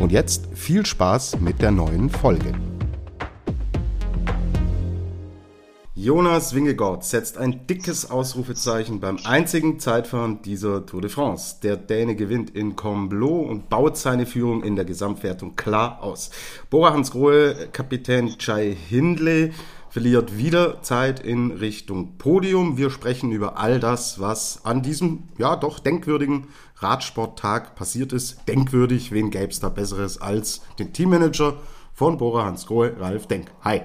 Und jetzt viel Spaß mit der neuen Folge. Jonas Wingegaard setzt ein dickes Ausrufezeichen beim einzigen Zeitfahren dieser Tour de France. Der Däne gewinnt in Combloux und baut seine Führung in der Gesamtwertung klar aus. Bora Hansgrohe, Kapitän Jai Hindley verliert wieder Zeit in Richtung Podium. Wir sprechen über all das, was an diesem, ja doch denkwürdigen Radsporttag passiert ist. Denkwürdig, wen gäbe es da Besseres als den Teammanager von Bora Hansgrohe, Ralf Denk. Hi.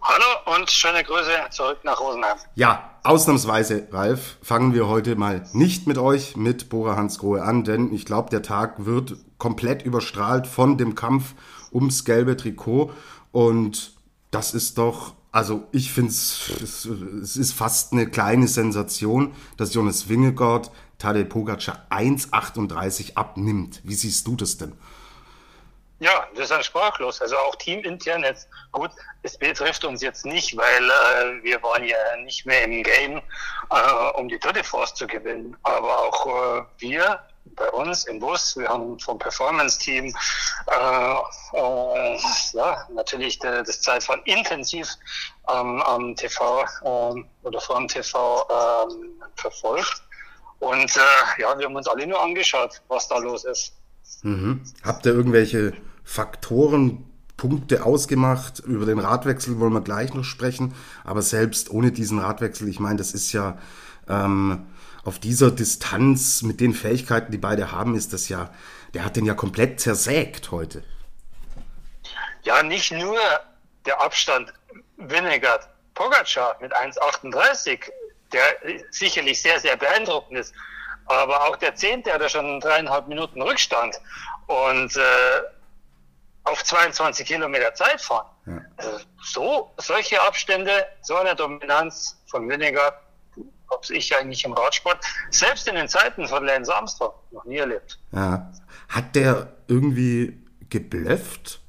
Hallo und schöne Grüße zurück nach Rosenheim. Ja, ausnahmsweise, Ralf, fangen wir heute mal nicht mit euch, mit Bora Hansgrohe an, denn ich glaube, der Tag wird komplett überstrahlt von dem Kampf ums gelbe Trikot und das ist doch, also ich finde es, es ist fast eine kleine Sensation, dass Jonas Wingegaard Tadej Pogacar 1,38 abnimmt. Wie siehst du das denn? Ja, das ist ein sprachlos. Also auch teamintern jetzt gut. Es betrifft uns jetzt nicht, weil äh, wir waren ja nicht mehr im Game, äh, um die dritte Force zu gewinnen. Aber auch äh, wir bei uns im Bus, wir haben vom Performance-Team äh, äh, ja, natürlich de, das Zeitfahren intensiv ähm, am TV ähm, oder vor dem TV ähm, verfolgt. Und äh, ja, wir haben uns alle nur angeschaut, was da los ist. Mhm. Habt ihr irgendwelche Faktoren, Punkte ausgemacht. Über den Radwechsel wollen wir gleich noch sprechen. Aber selbst ohne diesen Radwechsel, ich meine, das ist ja ähm, auf dieser Distanz mit den Fähigkeiten, die beide haben, ist das ja, der hat den ja komplett zersägt heute. Ja, nicht nur der Abstand Winnegard Pogacar mit 1,38, der sicherlich sehr, sehr beeindruckend ist, aber auch der Zehnte hat ja schon dreieinhalb Minuten Rückstand. Und äh, auf 22 Kilometer Zeit fahren. Ja. Also so, solche Abstände, so eine Dominanz von Winnegar habe ich eigentlich im Radsport, selbst in den Zeiten von Lance Armstrong, noch nie erlebt. Ja. Hat der irgendwie geblufft?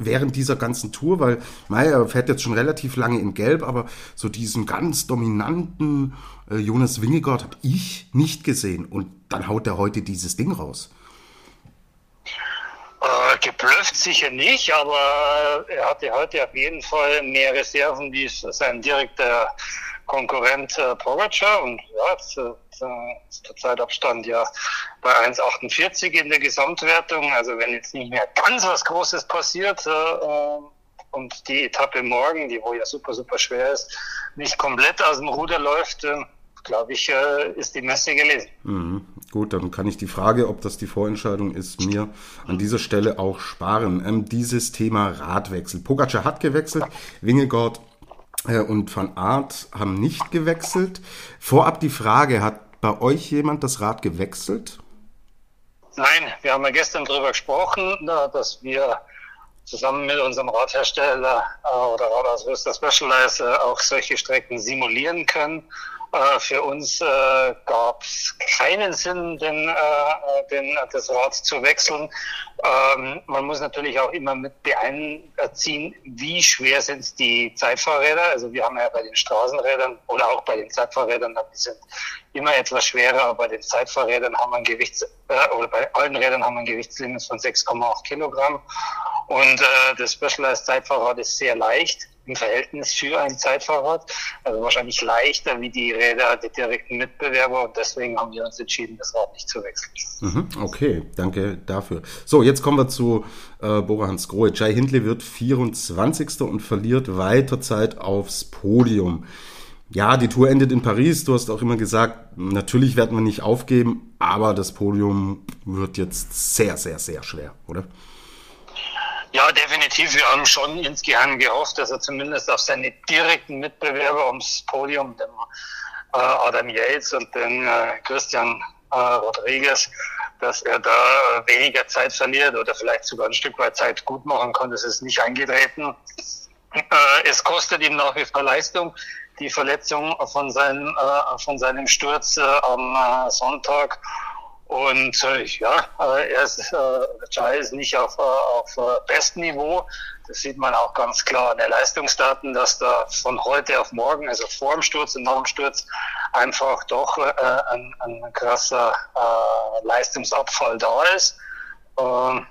während dieser ganzen Tour, weil Meyer fährt jetzt schon relativ lange in Gelb, aber so diesen ganz dominanten äh, Jonas Wingegaard habe ich nicht gesehen. Und dann haut er heute dieses Ding raus. Äh, geblufft sicher nicht, aber er hatte heute auf jeden Fall mehr Reserven wie sein direkter Konkurrent äh, Pogacar und ja, zu, ist der Zeitabstand ja bei 1,48 in der Gesamtwertung. Also wenn jetzt nicht mehr ganz was Großes passiert äh, äh, und die Etappe morgen, die wo ja super, super schwer ist, nicht komplett aus dem Ruder läuft, äh, glaube ich, äh, ist die Messe gelesen. Mhm. Gut, dann kann ich die Frage, ob das die Vorentscheidung ist, mir an dieser Stelle auch sparen. Ähm, dieses Thema Radwechsel. Pogacar hat gewechselt, Wingegaard äh, und Van Aert haben nicht gewechselt. Vorab die Frage, hat bei euch jemand das Rad gewechselt? Nein, wir haben ja gestern darüber gesprochen, dass wir zusammen mit unserem Radhersteller äh, oder Radausrüster Specialized auch solche Strecken simulieren können. Äh, für uns äh, gab es keinen Sinn, den, äh, den, das Rad zu wechseln. Ähm, man muss natürlich auch immer mit beeinziehen, wie schwer sind die Zeitfahrräder. Also wir haben ja bei den Straßenrädern oder auch bei den Zeitfahrrädern, die sind immer etwas schwerer, aber bei den Zeitfahrrädern haben wir ein Gewichts, äh, oder bei allen Rädern haben wir ein Gewichtslimit von 6,8 Kilogramm. Und äh, das Specialized Zeitfahrrad ist sehr leicht im Verhältnis für ein Zeitfahrrad. Also wahrscheinlich leichter wie die Räder der direkten Mitbewerber und deswegen haben wir uns entschieden, das Rad nicht zu wechseln. Mhm, okay, danke dafür. So, jetzt kommen wir zu äh, Bora Hans Grohe. Jai Hindley wird 24. und verliert weiter Zeit aufs Podium. Ja, die Tour endet in Paris. Du hast auch immer gesagt, natürlich werden wir nicht aufgeben, aber das Podium wird jetzt sehr, sehr, sehr schwer, oder? Ja, definitiv. Wir haben schon insgeheim gehofft, dass er zumindest auf seine direkten Mitbewerber ums Podium, den äh, Adam Yates und den äh, Christian äh, Rodriguez, dass er da weniger Zeit verliert oder vielleicht sogar ein Stück weit Zeit gut machen kann. Das ist nicht eingetreten. Es kostet ihm nach wie vor Leistung. Die Verletzung von, seinem, von seinem Sturz am Sonntag und äh, ja, er ist, äh, Chai ist nicht auf, äh, auf äh, bestem Niveau. Das sieht man auch ganz klar an den Leistungsdaten, dass da von heute auf morgen, also vor dem Sturz und nach dem Sturz, einfach doch äh, ein, ein krasser äh, Leistungsabfall da ist. Ähm,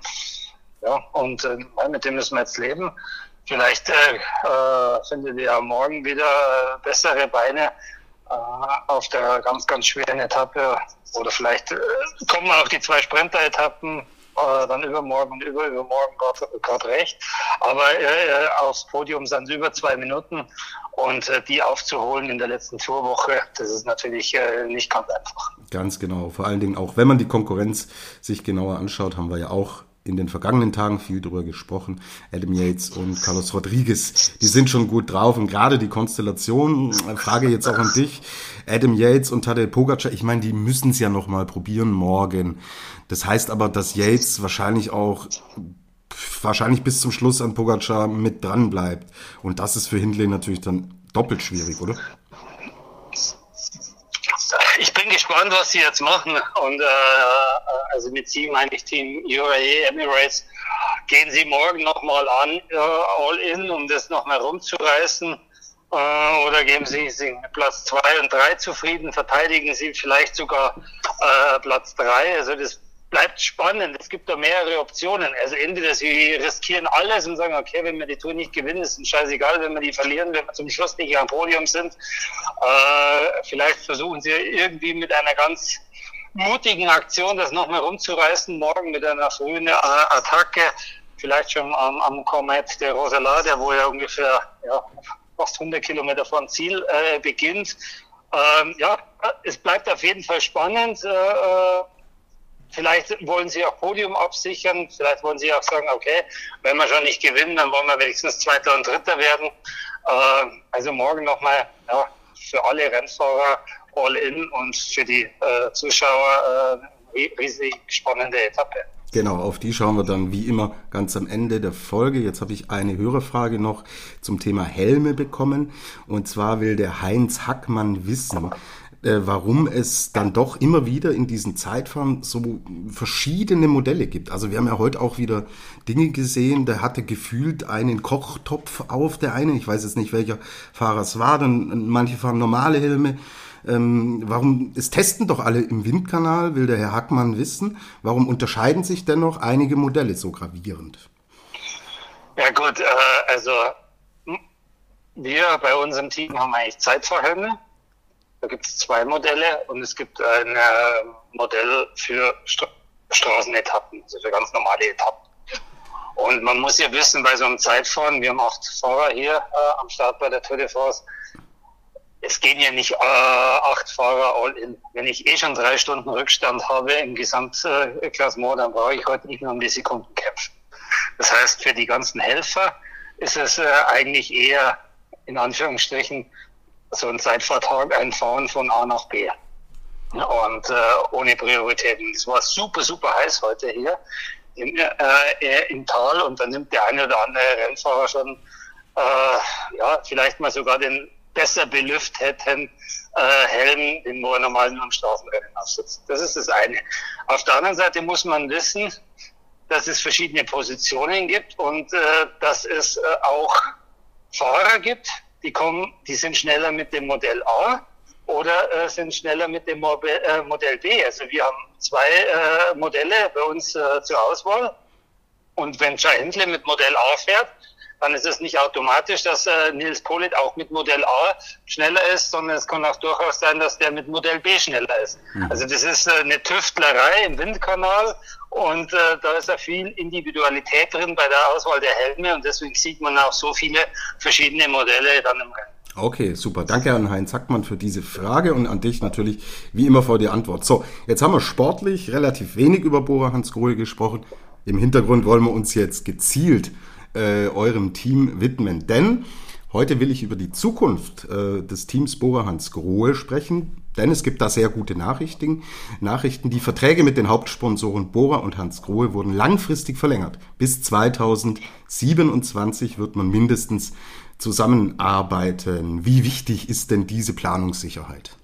ja, und äh, mit dem müssen wir jetzt leben. Vielleicht äh, äh, findet ihr ja morgen wieder äh, bessere Beine auf der ganz, ganz schweren Etappe. Oder vielleicht äh, kommen auch die zwei Sprinter-Etappen äh, dann übermorgen und über, übermorgen gerade recht. Aber äh, aufs Podium sind es über zwei Minuten und äh, die aufzuholen in der letzten Tourwoche, das ist natürlich äh, nicht ganz einfach. Ganz genau. Vor allen Dingen auch, wenn man die Konkurrenz sich genauer anschaut, haben wir ja auch in den vergangenen Tagen viel darüber gesprochen. Adam Yates und Carlos Rodriguez, die sind schon gut drauf und gerade die Konstellation, äh, Frage jetzt auch an dich, Adam Yates und Tadej Pogacar, ich meine, die müssen es ja noch mal probieren morgen. Das heißt aber, dass Yates wahrscheinlich auch wahrscheinlich bis zum Schluss an Pogacar mit dran bleibt und das ist für Hindley natürlich dann doppelt schwierig, oder? Ich bin gespannt, was sie jetzt machen. Und äh, also mit sie meine ich Team UAE Emirates. Gehen sie morgen nochmal an, äh, all in, um das nochmal rumzureißen? Äh, oder geben sie Platz zwei und drei zufrieden? Verteidigen sie vielleicht sogar äh, Platz drei? Also das bleibt spannend. Es gibt da mehrere Optionen. Also entweder sie riskieren alles und sagen, okay, wenn wir die Tour nicht gewinnen, ist es scheißegal, wenn wir die verlieren, wenn wir zum Schluss nicht am Podium sind. Äh, vielleicht versuchen sie irgendwie mit einer ganz mutigen Aktion das nochmal rumzureißen, morgen mit einer frühen äh, Attacke, vielleicht schon am, am Comet der Rosela, der wo ja ungefähr ja, fast 100 Kilometer vom Ziel äh, beginnt. Ähm, ja, es bleibt auf jeden Fall spannend. Äh, äh Vielleicht wollen sie auch Podium absichern. Vielleicht wollen sie auch sagen, okay, wenn wir schon nicht gewinnen, dann wollen wir wenigstens Zweiter und Dritter werden. Äh, also morgen nochmal ja, für alle Rennfahrer all in und für die äh, Zuschauer äh, riesig spannende Etappe. Genau, auf die schauen wir dann wie immer ganz am Ende der Folge. Jetzt habe ich eine Hörerfrage noch zum Thema Helme bekommen. Und zwar will der Heinz Hackmann wissen, äh, warum es dann doch immer wieder in diesen Zeitfahren so verschiedene Modelle gibt. Also wir haben ja heute auch wieder Dinge gesehen, der hatte gefühlt einen Kochtopf auf, der eine, ich weiß jetzt nicht, welcher Fahrer es war, dann manche fahren normale Helme. Ähm, warum, es testen doch alle im Windkanal, will der Herr Hackmann wissen. Warum unterscheiden sich dennoch einige Modelle so gravierend? Ja gut, äh, also wir bei uns im Team haben eigentlich Zeitfahrhelme da gibt es zwei Modelle und es gibt ein äh, Modell für St Straßenetappen, also für ganz normale Etappen. Und man muss ja wissen, bei so einem Zeitfahren, wir haben acht Fahrer hier äh, am Start bei der Tour de France, es gehen ja nicht äh, acht Fahrer all in. Wenn ich eh schon drei Stunden Rückstand habe im Gesamtklassement, dann brauche ich heute nicht mehr um die Sekunden kämpfen. Das heißt, für die ganzen Helfer ist es äh, eigentlich eher in Anführungsstrichen so ein Zeitvertrag einfahren von A nach B. Und äh, ohne Prioritäten. Es war super, super heiß heute hier im, äh, im Tal und dann nimmt der eine oder andere Rennfahrer schon äh, ja, vielleicht mal sogar den besser belüfteten äh, Helm, im Straßenrennen aufsitzt. Das ist das eine. Auf der anderen Seite muss man wissen, dass es verschiedene Positionen gibt und äh, dass es äh, auch Fahrer gibt, die kommen, die sind schneller mit dem Modell A oder äh, sind schneller mit dem Mobe äh, Modell B. Also wir haben zwei äh, Modelle bei uns äh, zur Auswahl. Und wenn Jai Hindley mit Modell A fährt, dann ist es nicht automatisch, dass äh, Nils Polit auch mit Modell A schneller ist, sondern es kann auch durchaus sein, dass der mit Modell B schneller ist. Mhm. Also das ist äh, eine Tüftlerei im Windkanal und äh, da ist ja viel Individualität drin bei der Auswahl der Helme und deswegen sieht man auch so viele verschiedene Modelle dann im Rennen. Okay, super. Danke an Heinz Hackmann für diese Frage und an dich natürlich wie immer vor die Antwort. So, jetzt haben wir sportlich relativ wenig über Bora Hans Grohe gesprochen. Im Hintergrund wollen wir uns jetzt gezielt äh, eurem Team widmen. Denn Heute will ich über die Zukunft äh, des Teams Bora Hans Grohe sprechen, denn es gibt da sehr gute Nachrichten. Nachrichten, die Verträge mit den Hauptsponsoren Bora und Hans Grohe wurden langfristig verlängert. Bis 2027 wird man mindestens zusammenarbeiten. Wie wichtig ist denn diese Planungssicherheit?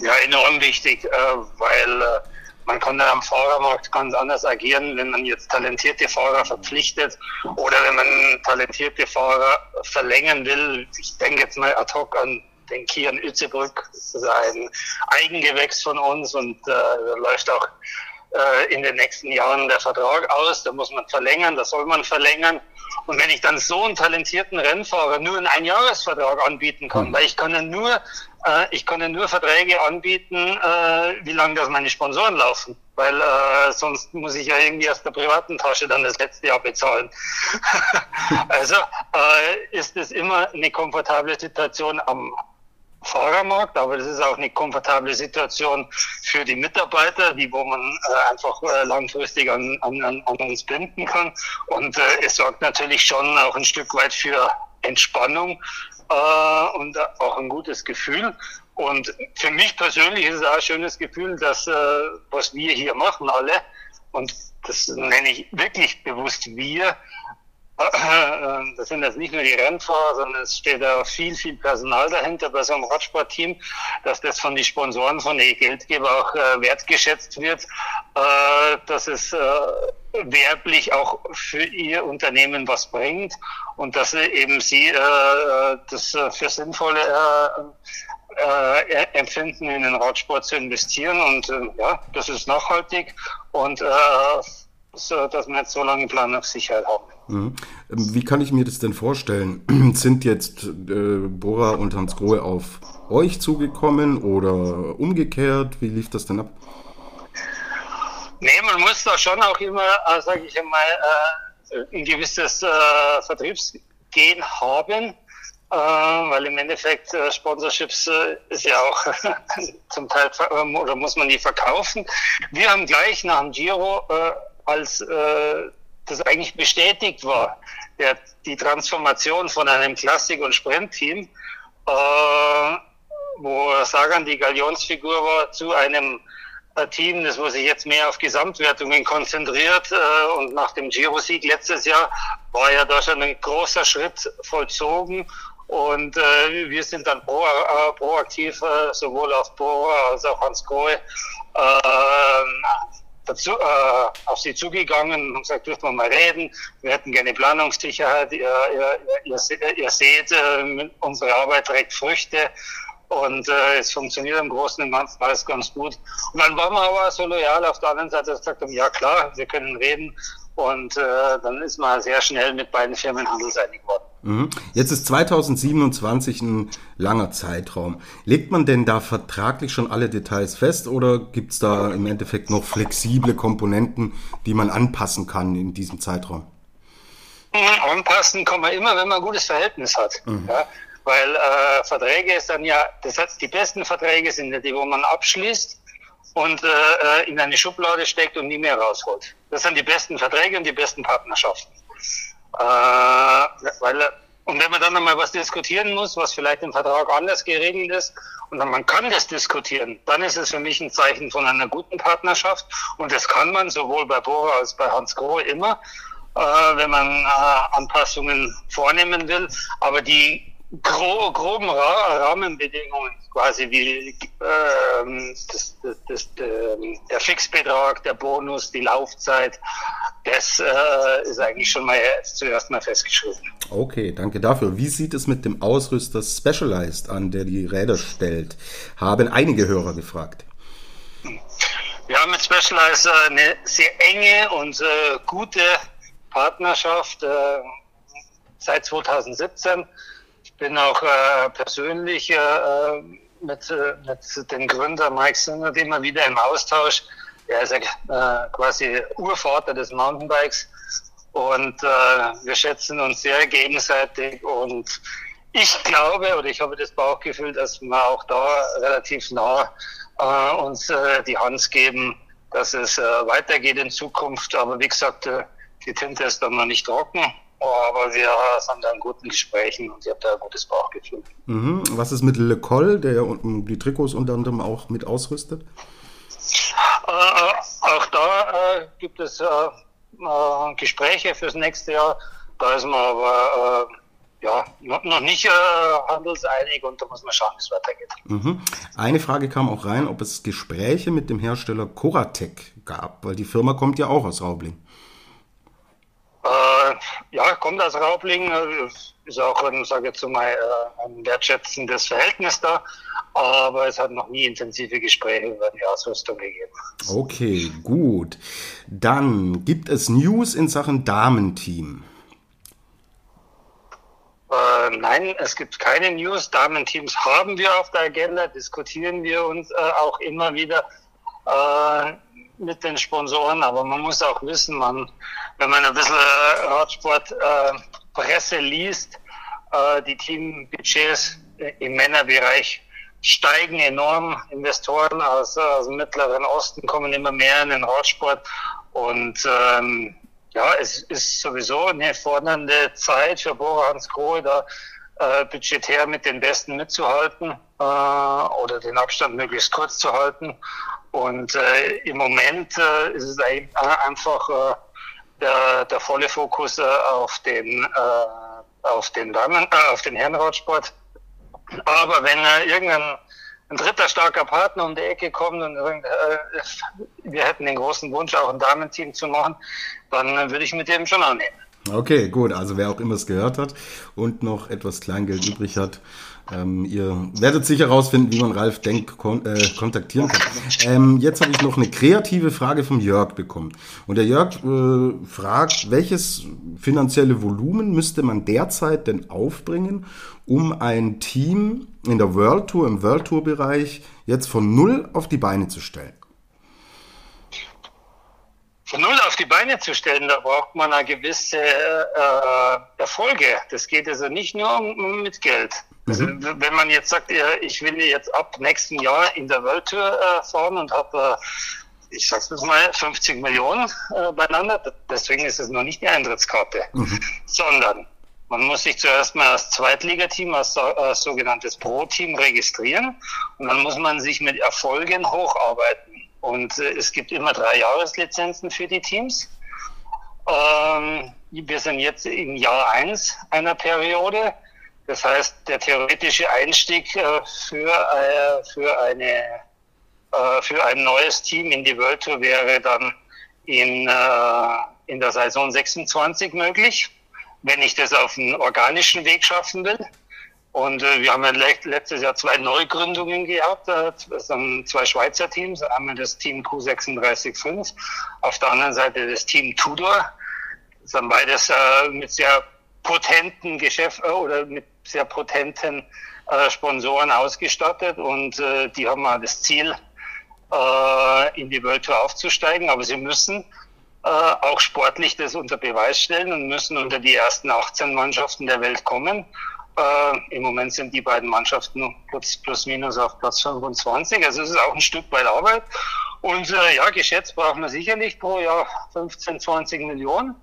Ja, enorm wichtig, äh, weil äh, man kann dann am Fahrermarkt ganz anders agieren, wenn man jetzt talentierte Fahrer verpflichtet oder wenn man talentierte Fahrer verlängern will. Ich denke jetzt mal ad hoc an den Kian Ützebrück. Das ist ein Eigengewächs von uns und äh, läuft auch äh, in den nächsten Jahren der Vertrag aus. Da muss man verlängern, da soll man verlängern. Und wenn ich dann so einen talentierten Rennfahrer nur einen Einjahresvertrag anbieten kann, mhm. weil ich kann ja nur, äh, ich kann ja nur Verträge anbieten, äh, wie lange das meine Sponsoren laufen. Weil äh, sonst muss ich ja irgendwie aus der privaten Tasche dann das letzte Jahr bezahlen. also äh, ist es immer eine komfortable Situation am Fahrermarkt, aber das ist auch eine komfortable Situation für die Mitarbeiter, die wo man äh, einfach äh, langfristig an, an, an uns binden kann. Und äh, es sorgt natürlich schon auch ein Stück weit für Entspannung äh, und auch ein gutes Gefühl. Und für mich persönlich ist es auch ein schönes Gefühl, dass äh, was wir hier machen alle, und das nenne ich wirklich bewusst wir, das sind jetzt nicht nur die Rennfahrer, sondern es steht da viel, viel Personal dahinter bei so einem Radsportteam, dass das von den Sponsoren, von den Geldgeber auch äh, wertgeschätzt wird, äh, dass es äh, werblich auch für ihr Unternehmen was bringt und dass eben sie das für sinnvolle empfinden, in den Radsport zu investieren und ja, das ist nachhaltig und so, dass wir jetzt so lange Planungssicherheit haben. Mhm. Wie kann ich mir das denn vorstellen? Sind jetzt äh, Bora und Hans Grohe auf euch zugekommen oder umgekehrt? Wie lief das denn ab? Nee, man muss da schon auch immer, äh, sage ich einmal, äh, ein gewisses äh, Vertriebsgehen haben, äh, weil im Endeffekt äh, Sponsorships äh, ist ja auch zum Teil ähm, oder muss man die verkaufen. Wir haben gleich nach dem Giro äh, als äh, das eigentlich bestätigt war, der, die Transformation von einem Klassik- und Sprintteam, äh, wo Sagan die Galionsfigur war, zu einem äh, Team, das wo sich jetzt mehr auf Gesamtwertungen konzentriert äh, und nach dem Giro-Sieg letztes Jahr war ja da schon ein großer Schritt vollzogen. Und äh, wir sind dann pro, äh, proaktiv äh, sowohl auf Bora als auch Hans Grohe äh, dazu, äh, auf sie zugegangen und gesagt, dürfen wir mal reden, wir hätten gerne Planungssicherheit, ihr, ihr, ihr, ihr seht, äh, unsere Arbeit trägt Früchte und äh, es funktioniert im Großen und Ganzen alles ganz gut. Und dann waren wir aber so loyal auf der anderen Seite, dass wir gesagt haben, ja klar, wir können reden und äh, dann ist man sehr schnell mit beiden Firmen handelseinig geworden. Mhm. Jetzt ist 2027 ein langer Zeitraum. Legt man denn da vertraglich schon alle Details fest oder gibt es da im Endeffekt noch flexible Komponenten, die man anpassen kann in diesem Zeitraum? Mhm, anpassen kann man immer, wenn man ein gutes Verhältnis hat. Mhm. Ja? Weil äh, Verträge ist dann ja, das heißt, die besten Verträge sind ja die, wo man abschließt und äh, äh, in eine Schublade steckt und nie mehr rausholt. Das sind die besten Verträge und die besten Partnerschaften. Äh, weil, und wenn man dann einmal was diskutieren muss, was vielleicht im Vertrag anders geregelt ist, und dann man kann das diskutieren, dann ist es für mich ein Zeichen von einer guten Partnerschaft. Und das kann man sowohl bei Bora als bei Hans Grohe immer, äh, wenn man äh, Anpassungen vornehmen will. Aber die gro groben Ra Rahmenbedingungen, quasi wie äh, das, das, das, der Fixbetrag, der Bonus, die Laufzeit, das äh, ist eigentlich schon mal zuerst mal festgeschrieben. Okay, danke dafür. Wie sieht es mit dem Ausrüster Specialized an, der die Räder stellt? Haben einige Hörer gefragt. Wir haben mit Specialized äh, eine sehr enge und äh, gute Partnerschaft äh, seit 2017 bin auch äh, persönlich äh, mit, mit dem Gründer Mike Sinnert immer wieder im Austausch. Er ist ja äh, quasi Urvater des Mountainbikes und äh, wir schätzen uns sehr gegenseitig und ich glaube oder ich habe das Bauchgefühl, dass wir auch da relativ nah äh, uns äh, die Hand geben, dass es äh, weitergeht in Zukunft. Aber wie gesagt, äh, die Tinte ist dann noch nicht trocken aber wir sind da in guten Gesprächen und ich habe da ein gutes Bauchgefühl. Mhm. Was ist mit Le Col, der ja die Trikots unter anderem auch mit ausrüstet? Äh, äh auch da äh, gibt es äh, äh, Gespräche fürs nächste Jahr. Da ist man aber ja, noch nicht handelseinig und da muss man schauen, wie es weitergeht. Mhm. Eine Frage kam auch rein, ob es Gespräche mit dem Hersteller Coratec gab, weil die Firma kommt ja auch aus Raubling. Äh, ja, kommt aus Raubling, ist auch ein, sage ich mal, ein wertschätzendes Verhältnis da aber es hat noch nie intensive Gespräche über die Ausrüstung gegeben. Okay, gut. Dann gibt es News in Sachen Damenteam. Äh, nein, es gibt keine News. Damenteams haben wir auf der Agenda, diskutieren wir uns äh, auch immer wieder äh, mit den Sponsoren, aber man muss auch wissen, man, wenn man ein bisschen äh, Äh, liest, äh, die Teambudgets im Männerbereich steigen enorm. Investoren aus, aus dem Mittleren Osten kommen immer mehr in den Radsport. Und ähm, ja, es ist sowieso eine fordernde Zeit für Bora Hans Grohe, da äh, budgetär mit den Besten mitzuhalten äh, oder den Abstand möglichst kurz zu halten. Und äh, im Moment äh, ist es einfach äh, der, der volle Fokus äh, auf den äh, auf den Damen, äh, auf den Herrenradsport aber wenn äh, irgendein ein dritter starker Partner um die Ecke kommt und äh, wir hätten den großen Wunsch, auch ein Damenteam zu machen, dann äh, würde ich mit dem schon annehmen. Okay, gut. Also wer auch immer es gehört hat und noch etwas Kleingeld übrig hat, ähm, ihr werdet sicher herausfinden, wie man Ralf Denk kon äh, kontaktieren kann. Ähm, jetzt habe ich noch eine kreative Frage vom Jörg bekommen. Und der Jörg äh, fragt, welches finanzielle Volumen müsste man derzeit denn aufbringen, um ein Team in der World Tour, im World Tour Bereich jetzt von null auf die Beine zu stellen? Von null auf die Beine zu stellen, da braucht man eine gewisse äh, Erfolge. Das geht also nicht nur um, mit Geld. Also, mhm. wenn man jetzt sagt, ich will jetzt ab nächsten Jahr in der World Tour äh, fahren und habe, äh, ich sag's mal, 50 Millionen äh, beieinander, deswegen ist es noch nicht die Eintrittskarte, mhm. sondern man muss sich zuerst mal als Zweitligateam, als, als sogenanntes Pro-Team registrieren und dann muss man sich mit Erfolgen hocharbeiten. Und äh, es gibt immer drei Jahreslizenzen für die Teams. Ähm, wir sind jetzt im Jahr eins einer Periode. Das heißt, der theoretische Einstieg äh, für, äh, für, eine, äh, für ein neues Team in die World Tour wäre dann in, äh, in der Saison 26 möglich, wenn ich das auf einen organischen Weg schaffen will. Und äh, wir haben ja letztes Jahr zwei Neugründungen gehabt, äh, das sind zwei Schweizer Teams, einmal das Team Q365, auf der anderen Seite das Team Tudor. Das sind beides äh, mit sehr potenten Geschäft äh, oder mit sehr potenten äh, Sponsoren ausgestattet und äh, die haben mal das Ziel, in die World Tour aufzusteigen, aber sie müssen auch sportlich das unter Beweis stellen und müssen unter die ersten 18 Mannschaften der Welt kommen. Äh, Im Moment sind die beiden Mannschaften plus, plus minus auf Platz 25, also es ist auch ein Stück weit Arbeit. Und äh, ja, geschätzt braucht man sicherlich pro Jahr 15, 20 Millionen.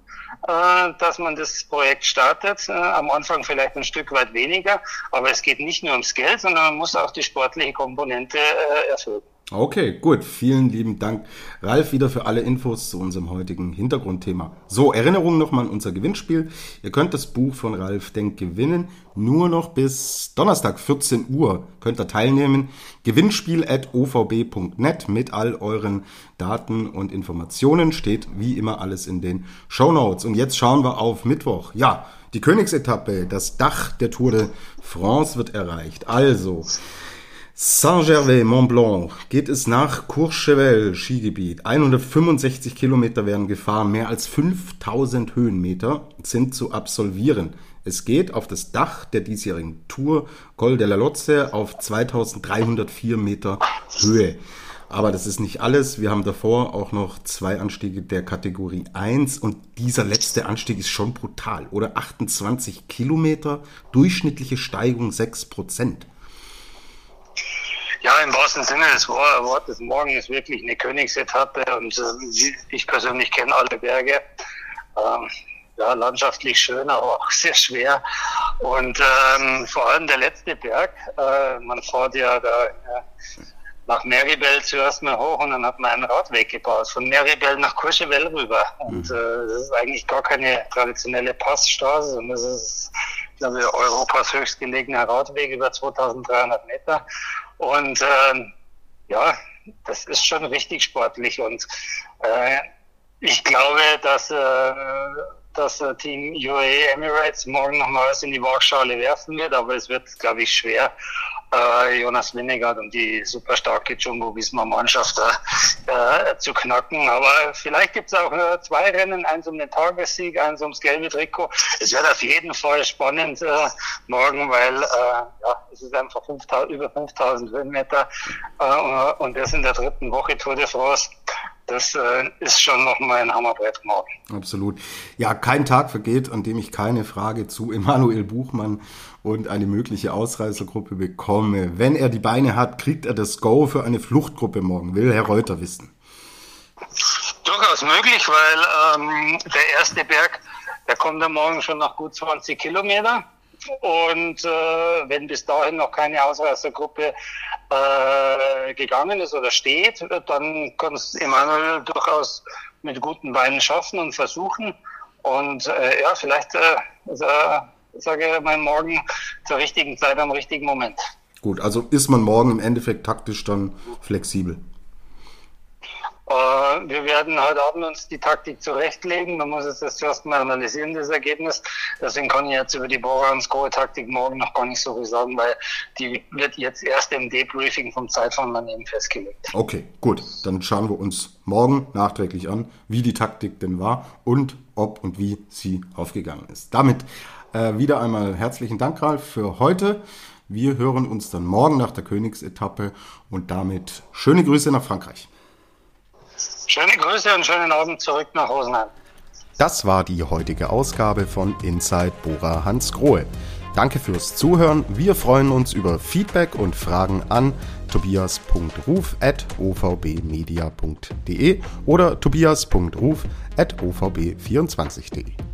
Äh, dass man das Projekt startet. Äh, am Anfang vielleicht ein Stück weit weniger, aber es geht nicht nur ums Geld, sondern man muss auch die sportliche Komponente äh, erfüllen. Okay, gut. Vielen lieben Dank, Ralf, wieder für alle Infos zu unserem heutigen Hintergrundthema. So, Erinnerung nochmal an unser Gewinnspiel. Ihr könnt das Buch von Ralf Denk gewinnen. Nur noch bis Donnerstag 14 Uhr könnt ihr teilnehmen. Gewinnspiel at ovb.net mit all euren Daten und Informationen steht wie immer alles in den Show Notes. Und jetzt schauen wir auf Mittwoch. Ja, die Königsetappe, das Dach der Tour de France wird erreicht. Also, Saint-Gervais-Mont-Blanc geht es nach Courchevel Skigebiet. 165 Kilometer werden gefahren, mehr als 5000 Höhenmeter sind zu absolvieren. Es geht auf das Dach der diesjährigen Tour Col de la Lotze auf 2304 Meter Höhe. Aber das ist nicht alles. Wir haben davor auch noch zwei Anstiege der Kategorie 1 und dieser letzte Anstieg ist schon brutal, oder? 28 Kilometer, durchschnittliche Steigung 6 Prozent. Ja, im wahrsten Sinne des Wortes. Morgen ist wirklich eine Königsetappe und äh, ich persönlich kenne alle Berge. Ähm, ja, landschaftlich schön, aber auch sehr schwer. Und ähm, vor allem der letzte Berg, äh, man fährt ja da ja, nach Meribel zuerst mal hoch und dann hat man einen Radweg gebaut, von Meribel nach Courchevel rüber. Und mhm. äh, das ist eigentlich gar keine traditionelle Passstraße, sondern das ist, glaube ich, Europas höchstgelegener Radweg über 2300 Meter. Und äh, ja, das ist schon richtig sportlich. Und äh, ich glaube, dass äh, das äh, Team UAE Emirates morgen nochmals in die Waagschale werfen wird, aber es wird, glaube ich, schwer, äh, Jonas Winnegard und die super starke Jumbo Visma Mannschaft äh, zu knacken. Aber vielleicht gibt es auch äh, zwei Rennen, eins um den Tagessieg, eins ums gelbe Trikot. Es wird auf jeden Fall spannend äh, morgen, weil äh, ja, es ist einfach 5000, über 5000 Höhenmeter äh, und das in der dritten Woche Tour de France das äh, ist schon nochmal ein Hammerbrett morgen. Absolut. Ja, kein Tag vergeht, an dem ich keine Frage zu Emanuel Buchmann und eine mögliche Ausreißergruppe bekomme. Wenn er die Beine hat, kriegt er das Go für eine Fluchtgruppe morgen, will Herr Reuter wissen. Durchaus möglich, weil ähm, der erste Berg, der kommt dann morgen schon nach gut 20 Kilometer. Und äh, wenn bis dahin noch keine Ausreißergruppe äh, gegangen ist oder steht, dann kann es Emanuel durchaus mit guten Beinen schaffen und versuchen. Und äh, ja, vielleicht äh, äh, sage ich mal morgen zur richtigen Zeit am richtigen Moment. Gut, also ist man morgen im Endeffekt taktisch dann flexibel. Äh, wir werden heute Abend uns die Taktik zurechtlegen. Man muss jetzt das zuerst mal analysieren, das Ergebnis. Deswegen kann ich jetzt über die Borans-Go-Taktik morgen noch gar nicht so viel sagen, weil die wird jetzt erst im Debriefing vom Zeitfahren dann eben festgelegt. Okay, gut. Dann schauen wir uns morgen nachträglich an, wie die Taktik denn war und ob und wie sie aufgegangen ist. Damit äh, wieder einmal herzlichen Dank, Ralf, für heute. Wir hören uns dann morgen nach der Königsetappe und damit schöne Grüße nach Frankreich. Schöne Grüße und schönen Abend zurück nach Rosenheim. Das war die heutige Ausgabe von Inside Bora Hans Grohe. Danke fürs Zuhören. Wir freuen uns über Feedback und Fragen an tobias.ruf.ovbmedia.de oder tobias.ruf.ovb24.de.